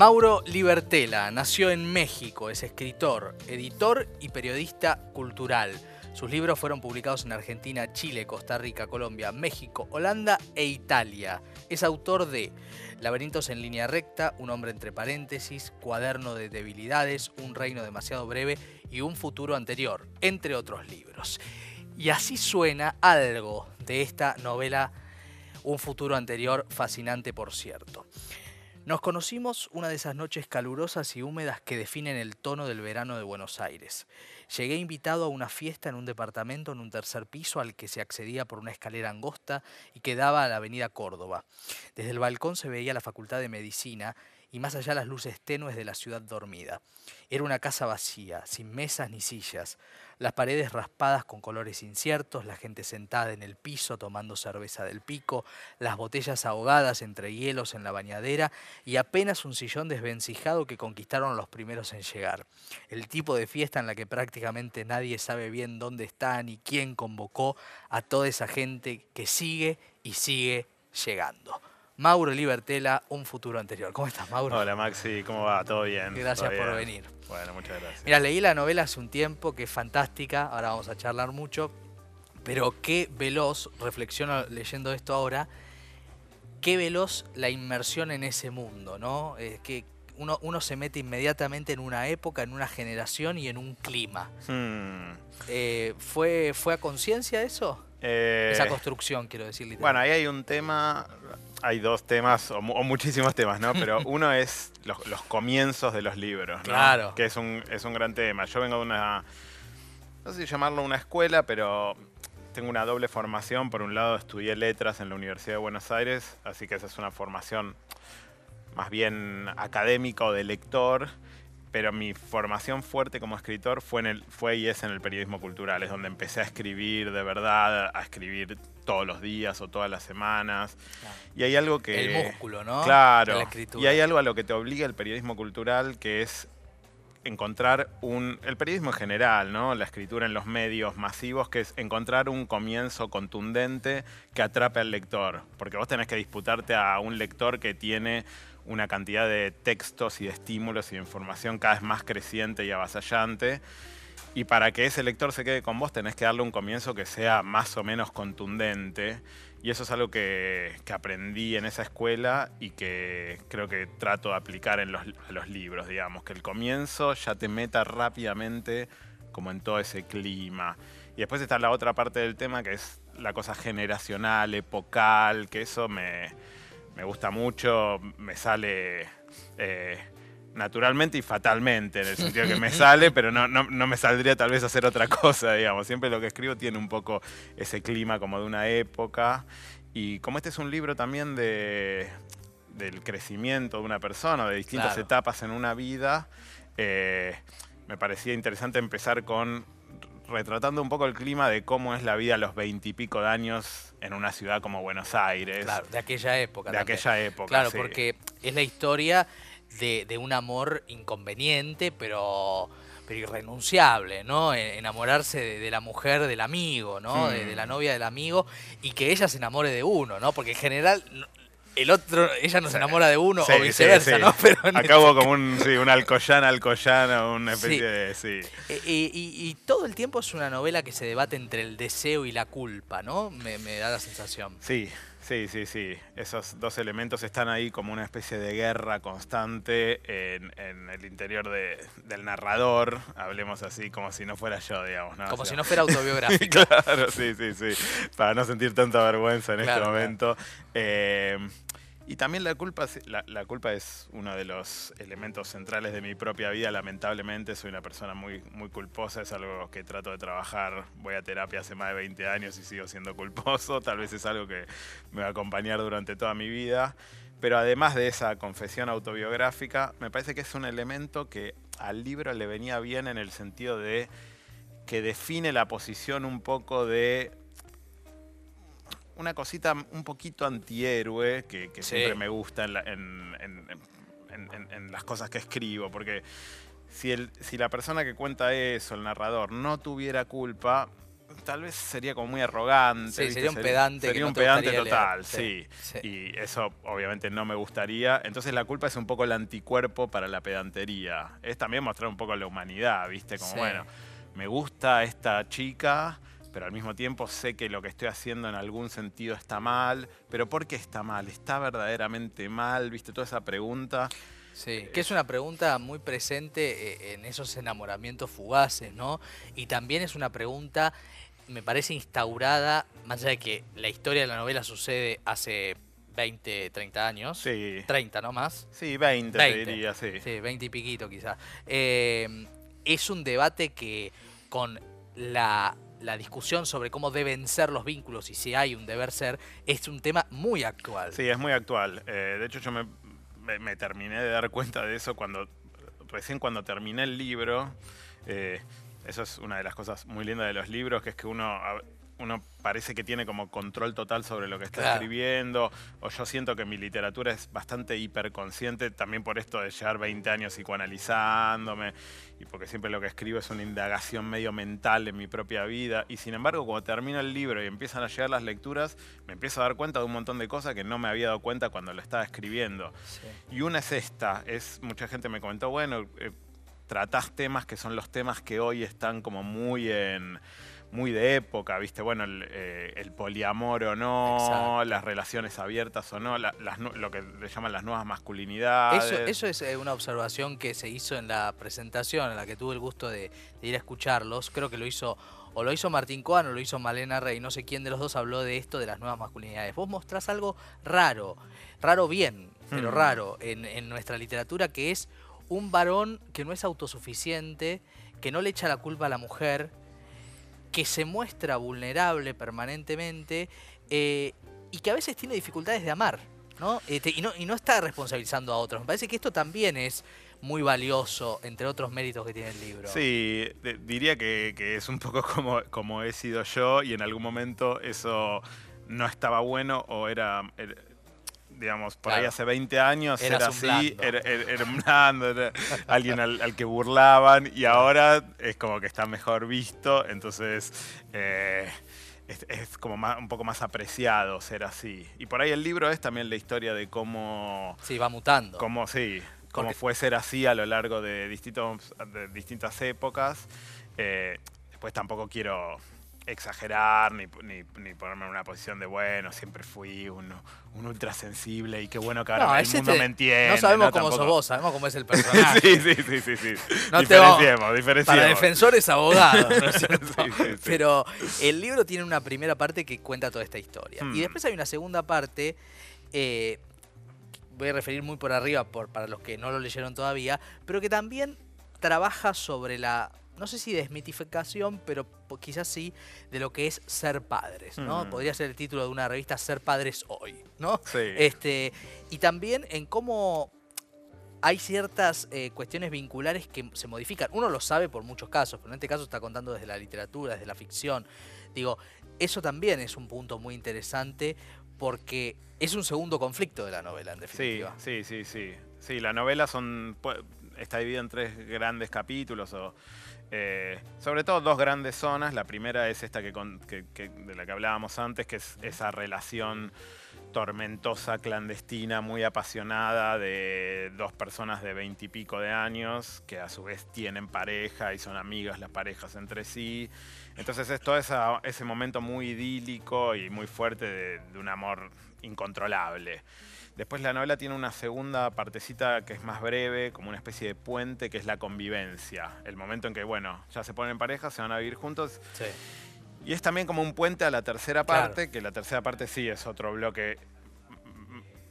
Mauro Libertela nació en México, es escritor, editor y periodista cultural. Sus libros fueron publicados en Argentina, Chile, Costa Rica, Colombia, México, Holanda e Italia. Es autor de Laberintos en línea recta, Un hombre entre paréntesis, Cuaderno de debilidades, Un reino demasiado breve y Un futuro anterior, entre otros libros. Y así suena algo de esta novela, Un futuro anterior, fascinante por cierto. Nos conocimos una de esas noches calurosas y húmedas que definen el tono del verano de Buenos Aires. Llegué invitado a una fiesta en un departamento en un tercer piso al que se accedía por una escalera angosta y que daba a la avenida Córdoba. Desde el balcón se veía la Facultad de Medicina y más allá las luces tenues de la ciudad dormida. Era una casa vacía, sin mesas ni sillas, las paredes raspadas con colores inciertos, la gente sentada en el piso tomando cerveza del pico, las botellas ahogadas entre hielos en la bañadera y apenas un sillón desvencijado que conquistaron los primeros en llegar. El tipo de fiesta en la que prácticamente nadie sabe bien dónde está ni quién convocó a toda esa gente que sigue y sigue llegando. Mauro Libertela, un futuro anterior. ¿Cómo estás, Mauro? Hola, Maxi, ¿cómo va? ¿Todo bien? Gracias por venir. Bueno, muchas gracias. Mira, leí la novela hace un tiempo, que es fantástica, ahora vamos a charlar mucho, pero qué veloz, reflexiono leyendo esto ahora, qué veloz la inmersión en ese mundo, ¿no? Es que uno, uno, se mete inmediatamente en una época, en una generación y en un clima. Hmm. Eh, ¿fue, ¿Fue a conciencia eso? Eh, Esa construcción, quiero decir. Bueno, ahí hay un tema, hay dos temas, o, muchísimos temas, ¿no? Pero uno es los, comienzos de los libros, ¿no? Claro. Que es un, es un gran tema. Yo vengo de una, no sé si llamarlo una escuela, pero tengo una doble formación. Por un lado estudié letras en la Universidad de Buenos Aires, así que esa es una formación más bien académica o de lector pero mi formación fuerte como escritor fue, en el, fue y es en el periodismo cultural, es donde empecé a escribir de verdad, a escribir todos los días o todas las semanas. Y hay algo que... El músculo, ¿no? Claro. Y hay algo a lo que te obliga el periodismo cultural, que es encontrar un... El periodismo en general, ¿no? La escritura en los medios masivos, que es encontrar un comienzo contundente que atrape al lector. Porque vos tenés que disputarte a un lector que tiene una cantidad de textos y de estímulos y de información cada vez más creciente y avasallante. Y para que ese lector se quede con vos tenés que darle un comienzo que sea más o menos contundente. Y eso es algo que, aprendí en esa escuela y que creo que trato de aplicar en los, los libros, digamos, que el comienzo ya te meta rápidamente como en todo ese clima. Y después está la otra parte del tema que es la cosa generacional, epocal, que eso me, me gusta mucho, me sale eh, naturalmente y fatalmente, en el sentido que me sale, pero no, no, me saldría tal vez hacer otra cosa, digamos. Siempre lo que escribo tiene un poco ese clima como de una época. Y como este es un libro también de, del crecimiento de una persona, de distintas etapas en una vida, eh, me parecía interesante empezar con retratando un poco el clima de cómo es la vida a los veintipico de años en una ciudad como Buenos Aires. Claro, de aquella época. De aquella época. Claro, porque es la historia de, un amor inconveniente, pero, pero irrenunciable, ¿no? Enamorarse de, la mujer del amigo, ¿no? De, de, la hmm. novia del amigo y que ella se enamore de uno, ¿no? Porque en general el otro, ella no se enamora de uno o viceversa, ¿no? Pero Acabo este como un, sí, un alcoyana, alcoyana, una especie de. Sí. E, y, todo el tiempo es una novela que se debate entre el deseo y la culpa, ¿no? Me, me da la sensación. Sí, Sí, sí, sí. Esos dos elementos están ahí como una especie de guerra constante en, el interior del narrador, hablemos así, como si no fuera yo, digamos. Como si no fuera autobiográfico. claro, sí, sí, sí. Para no sentir tanta vergüenza en este momento. Eh, y también la culpa, la, culpa es uno de los elementos centrales de mi propia vida, lamentablemente. Soy una persona muy, muy culposa, es algo que trato de trabajar. Voy a terapia hace más de 20 años y sigo siendo culposo. Tal vez es algo que me va a acompañar durante toda mi vida. Pero además de esa confesión autobiográfica, me parece que es un elemento que al libro le venía bien en el sentido de que define la posición un poco de una cosita un poquito antihéroe que, siempre me gusta en, las cosas que escribo, porque si, el, si la persona que cuenta eso, el narrador, no tuviera culpa, tal vez sería como muy arrogante. Sí, sería un pedante que Sería no un te pedante total, sí. Sí, sí. Y eso obviamente no me gustaría. Entonces la culpa es un poco el anticuerpo para la pedantería. Es también mostrar un poco la humanidad, ¿viste? Como, Sí. bueno, me gusta esta chica, pero al mismo tiempo sé que lo que estoy haciendo en algún sentido está mal. Pero ¿por qué está mal? ¿Está verdaderamente mal? ¿Viste? Toda esa pregunta. Sí, que es una pregunta muy presente eh, en esos enamoramientos fugaces, ¿no? Y también es una pregunta, me parece instaurada, más allá de que la historia de la novela sucede hace 20, 30 años. Sí. 30, ¿no más? Sí, 20, 20. te diría, sí. Sí, 20 y piquito quizás. Eh, es un debate que con la, la discusión sobre cómo deben ser los vínculos y si hay un deber ser, es un tema muy actual. Sí, es muy actual. Eh, de hecho, yo me, terminé de dar cuenta de eso cuando recién cuando terminé el libro. eh, eso es una de las cosas muy lindas de los libros, que es que uno, uno parece que tiene como control total sobre lo que está Claro. escribiendo. O yo siento que mi literatura es bastante hiperconsciente, también por esto de llevar 20 años psicoanalizándome, y porque siempre lo que escribo es una indagación medio mental en mi propia vida. Y sin embargo, cuando termino el libro y empiezan a llegar las lecturas, me empiezo a dar cuenta de un montón de cosas que no me había dado cuenta cuando lo estaba escribiendo. Sí. Y una es esta, es mucha gente me comentó, bueno, eh, tratás temas que son los temas que hoy están como muy en muy de época, ¿viste? Bueno, el, eh, el poliamor o no, Exacto. las relaciones abiertas o no, la- las lo que le llaman las nuevas masculinidades. Eso, eso es eh, una observación que se hizo en la presentación, en la que tuve el gusto de, de ir a escucharlos. Creo que lo hizo, o lo hizo Martín Coan o lo hizo Malena Rey. No sé quién de los dos habló de esto, de las nuevas masculinidades. Vos mostrás algo raro, raro bien, pero Hmm. raro en, en nuestra literatura, que es un varón que no es autosuficiente, que no le echa la culpa a la mujer, que se muestra vulnerable permanentemente eh, y que a veces tiene dificultades de amar, ¿no? Este, y ¿no? Y no está responsabilizando a otros. Me parece que esto también es muy valioso, entre otros méritos que tiene el libro. Sí, diría que, que es un poco como, como he sido yo y en algún momento eso no estaba bueno o era- digamos, por ahí hace 20 años Eras era así, era, era- era un blando, era alguien al, al que burlaban y ahora es como que está mejor visto, entonces eh, es, es como más- un poco más apreciado ser así. Y por ahí el libro es también la historia de cómo... Sí, va mutando. Cómo sí, cómo Porque- fue ser así a lo largo de, distintos, de distintas épocas. Eh, después tampoco quiero exagerar ni, ni- ni ponerme en una posición de bueno, siempre fui un, un ultrasensible y qué bueno que ahora No, el mundo este- me entiende. no sabemos ¿no? cómo sos Tampoco- vos, sabemos cómo es el personaje. sí, sí, sí, sí, sí. No diferenciemos, diferenciemos. Para defensores abogados, ¿no es cierto? Sí, sí, sí. Pero el libro tiene una primera parte que cuenta toda esta historia. Hmm. Y después hay una segunda parte, eh, voy a referir muy por arriba por, para los que no lo leyeron todavía, pero que también trabaja sobre la, no sé si desmitificación, pero quizás sí, de lo que es ser padres, ¿no? Hmm. Podría ser el título de una revista Ser Padres Hoy, ¿no? Sí. Este, y también en cómo hay ciertas eh, cuestiones vinculares que se modifican. Uno lo sabe por muchos casos, pero en este caso está contando desde la literatura, desde la ficción. Digo, eso también es un punto muy interesante porque es un segundo conflicto de la novela, en Sí, definitiva. sí, sí, sí. Sí, la novela son, está dividida en tres grandes capítulos, o, eh, sobre todo dos grandes zonas. La primera es esta que, de la que hablábamos antes, que es esa relación tormentosa, clandestina, muy apasionada de dos personas de veintipico de años que a su vez tienen pareja y son amigas las parejas entre sí. Entonces es todo ese momento muy idílico y muy fuerte de un amor incontrolable. Después la novela tiene una segunda partecita que es más breve, como una especie de puente, que es la convivencia. El momento en que, bueno, ya se ponen en pareja, se van a vivir juntos. Sí. Y es también como un puente a la tercera Claro. parte, que la tercera parte sí es otro bloque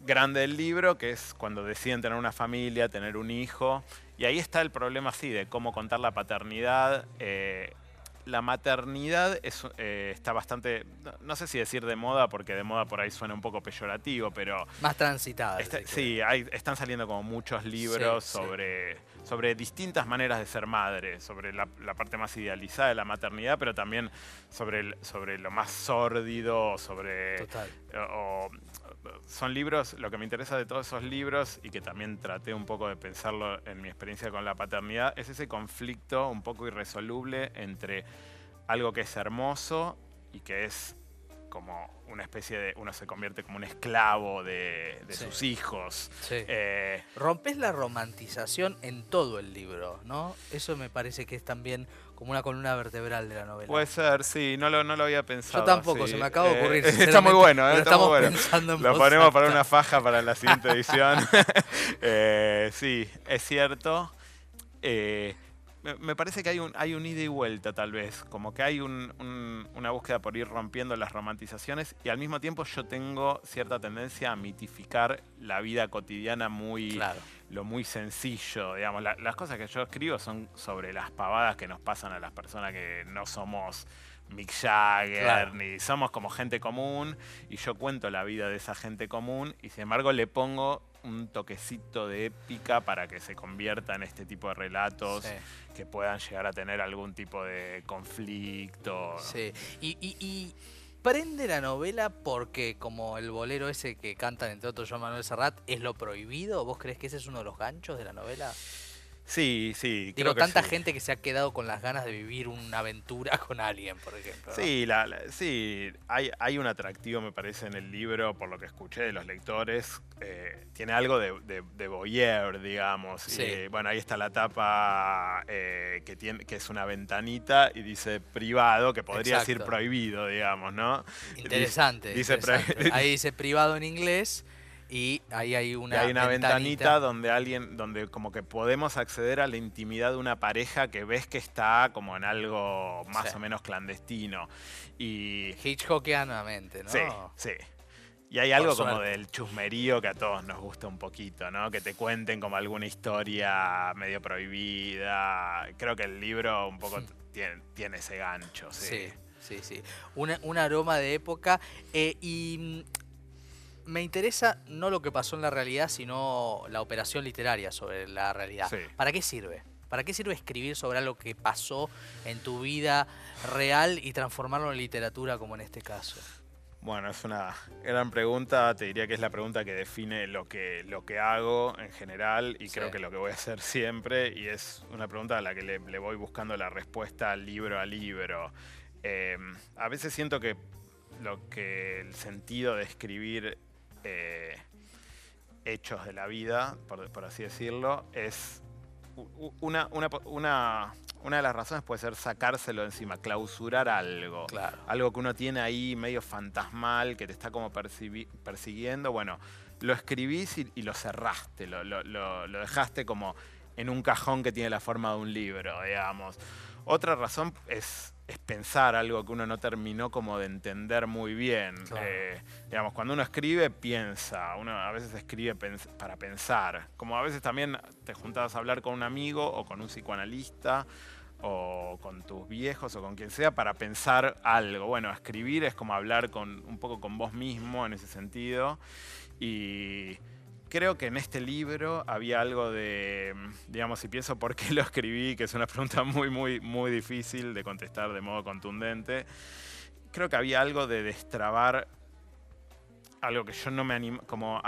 grande del libro, que es cuando deciden tener una familia, tener un hijo. Y ahí está el problema, sí, de cómo contar la paternidad. Eh, la maternidad es, eh, está bastante, no, no sé si decir de moda, porque de moda por ahí suena un poco peyorativo, pero Más transitada. Está- sí, hay- están saliendo como muchos libros Sí, sí. sobre, sobre distintas maneras de ser madre, sobre la, la parte más idealizada de la maternidad, pero también sobre, el- sobre lo más sórdido, sobre... Total. o- son libros, lo que me interesa de todos esos libros y que también traté un poco de pensarlo en mi experiencia con la paternidad, es ese conflicto un poco irresoluble entre algo que es hermoso y que es como una especie de. Uno se convierte como un esclavo de, de Sí. sus hijos. Sí. Eh, Rompes la romantización en todo el libro, ¿no? Eso me parece que es también como una columna vertebral de la novela. puede ser, sí, no lo, no lo había pensado. Yo tampoco, sí. se me acaba de Eh, ocurrir. está muy bueno, eh, está muy estamos bueno. pensando en Lo ponemos para una faja para la siguiente edición. Sí, es cierto. Eh, me, parece que hay un, hay un ida y vuelta, tal vez. Como que hay un- un- una búsqueda por ir rompiendo las romantizaciones y al mismo tiempo yo tengo cierta tendencia a mitificar la vida cotidiana muy, Claro. lo muy sencillo, digamos. La- las cosas que yo escribo son sobre las pavadas que nos pasan a las personas que no somos Mick Jagger, Claro. ni somos como gente común, y yo cuento la vida de esa gente común, y sin embargo le pongo un toquecito de épica para que se convierta en este tipo de relatos Sí. que puedan llegar a tener algún tipo de conflicto. Sí. Y, y- y prende la novela porque como el bolero ese que cantan entre otros Joan Manuel Serrat es lo prohibido. ¿Vos crees que ese es uno de los ganchos de la novela? Sí, sí. Digo, creo que tanta sí. gente que se ha quedado con las ganas de vivir una aventura con alguien, por ejemplo. ¿no? Sí, la- la- sí hay, hay un atractivo, me parece, en el libro, por lo que escuché de los lectores. eh, tiene algo de, de, de voyeur, digamos. Sí. Y, bueno, ahí está la tapa eh, que, tiene, que es una ventanita y dice privado, que podría decir Exacto. prohibido, digamos, ¿no? Interesante. Dice interesante. Ahí dice privado en inglés y ahí hay Y una, hay una ventanita. donde alguien, donde como que podemos acceder a la intimidad de una pareja que ves que está como en algo más Sí. o menos clandestino. Y Hitchcockianamente, ¿no? Sí, sí. Y hay algo como del chusmerío que a todos nos gusta un poquito, ¿no? Que te cuenten como alguna historia medio prohibida. Creo que el libro un poco tiene, tiene ese gancho, sí. Sí, sí, sí. Una- un aroma de época. eh, y me interesa no lo que pasó en la realidad, sino la operación literaria sobre la realidad. Sí. ¿Para qué sirve? ¿Para qué sirve escribir sobre algo que pasó en tu vida real y transformarlo en literatura como en este caso? Bueno, es una gran pregunta. Te diría que es la pregunta que define lo que, lo que hago en general y Sí. creo que lo que voy a hacer siempre. Y es una pregunta a la que le, le voy buscando la respuesta libro a libro. Eh, a veces siento que lo que el sentido de escribir eh, hechos de la vida, por, por así decirlo, es una, una, una, una de las razones puede ser sacárselo encima, clausurar algo Claro. algo que uno tiene ahí medio fantasmal, que te está como persiguiendo, bueno, lo escribís y, y lo cerraste, lo, lo- lo- lo dejaste como en un cajón que tiene la forma de un libro, digamos. Otra razón es, es pensar algo que uno no terminó como de entender muy bien. Claro. Eh, digamos, cuando uno escribe, piensa. Uno a veces escribe pens- para pensar. Como a veces también te juntabas a hablar con un amigo o con un psicoanalista o con tus viejos o con quien sea para pensar algo. Bueno, escribir es como hablar con, un poco con vos mismo en ese sentido. Y creo que en este libro había algo de, digamos, si pienso por qué lo escribí, que es una pregunta muy, muy, muy difícil de contestar de modo contundente, creo que había algo de destrabar algo que yo no me como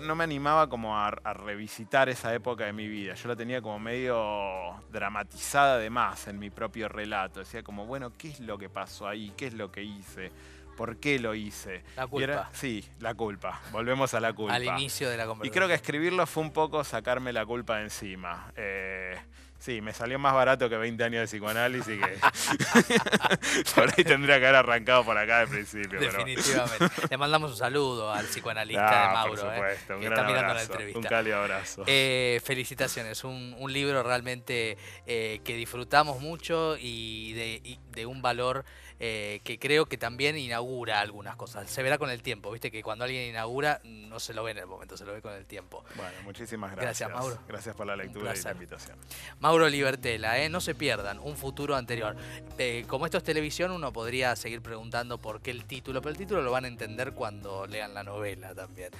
no, me animaba como a, a revisitar esa época de mi vida. Yo la tenía como medio dramatizada de más en mi propio relato. Decía como, bueno, ¿qué es lo que pasó ahí? ¿Qué es lo que hice? ¿Por qué lo hice? La Y era- culpa. sí, la culpa. Volvemos a la culpa. Al inicio de la Y conversación. creo que escribirlo fue un poco sacarme la culpa de encima. Eh, sí, me salió más barato que 20 años de psicoanálisis que por ahí tendría que haber arrancado por acá de principio. pero- Definitivamente. Le mandamos un saludo al psicoanalista Ah, de Mauro, por eh, supuesto, un que gran está mirando la abrazo, entrevista. Un cálido abrazo. Eh, felicitaciones, un, un libro realmente eh, que disfrutamos mucho y de, y de un valor eh, que creo que también inaugura algunas cosas. Se verá con el tiempo, viste que cuando alguien inaugura no se lo ve en el momento, se lo ve con el tiempo. Bueno, muchísimas Gracias, gracias. Mauro. Gracias por la lectura y la invitación. Mauro Libertela, ¿eh? no se pierdan, un futuro anterior. Eh, como esto es televisión, uno podría seguir preguntando por qué el título, pero el título lo van a entender cuando lean la novela también.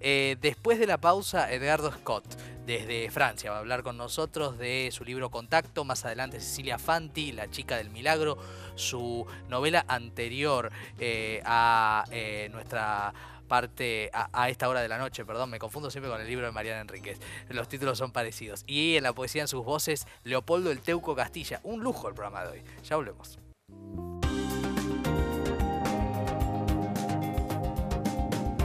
Eh, después de la pausa, Edgardo Scott, desde Francia, va a hablar con nosotros de su libro Contacto. Más adelante, Cecilia Fanti, La chica del milagro, su novela anterior eh, a eh, nuestra parte a, a esta hora de la noche, perdón, me confundo siempre con el libro de Mariana Enríquez. Los títulos son parecidos. Y en la poesía en sus voces, Leopoldo el Teuco Castilla. Un lujo el programa de hoy. Ya volvemos.